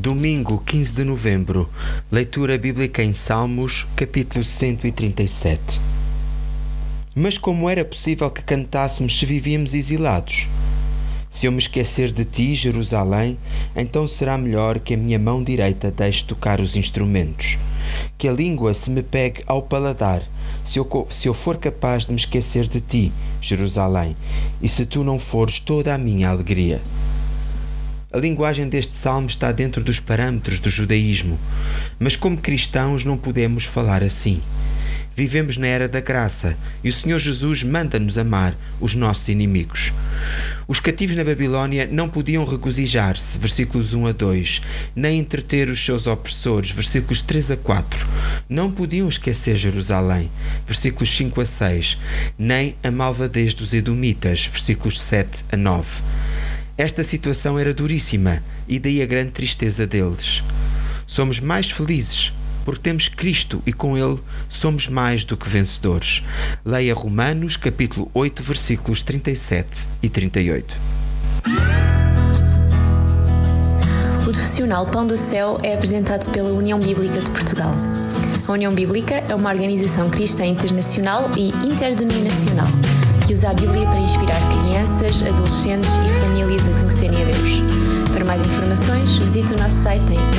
Domingo 15 de novembro, leitura bíblica em Salmos, capítulo 137. Mas como era possível que cantássemos se vivíamos exilados? Se eu me esquecer de ti, Jerusalém, então será melhor que a minha mão direita deixe tocar os instrumentos. Que a língua se me pegue ao paladar, se eu, se eu for capaz de me esquecer de ti, Jerusalém, e se tu não fores toda a minha alegria. A linguagem deste salmo está dentro dos parâmetros do judaísmo, mas como cristãos não podemos falar assim. Vivemos na era da graça e o Senhor Jesus manda-nos amar os nossos inimigos. Os cativos na Babilônia não podiam regozijar-se, versículos 1 a 2, nem entreter os seus opressores, versículos 3 a 4. Não podiam esquecer Jerusalém, versículos 5 a 6, nem a malvadez dos Edomitas, versículos 7 a 9. Esta situação era duríssima e daí a grande tristeza deles. Somos mais felizes porque temos Cristo e com Ele somos mais do que vencedores. Leia Romanos, capítulo 8, versículos 37 e 38. O profissional Pão do Céu é apresentado pela União Bíblica de Portugal. A União Bíblica é uma organização cristã internacional e interdenominacional que usa a Bíblia para inspirar crianças, adolescentes e famílias a conhecerem a Deus. Para mais informações, visite o nosso site em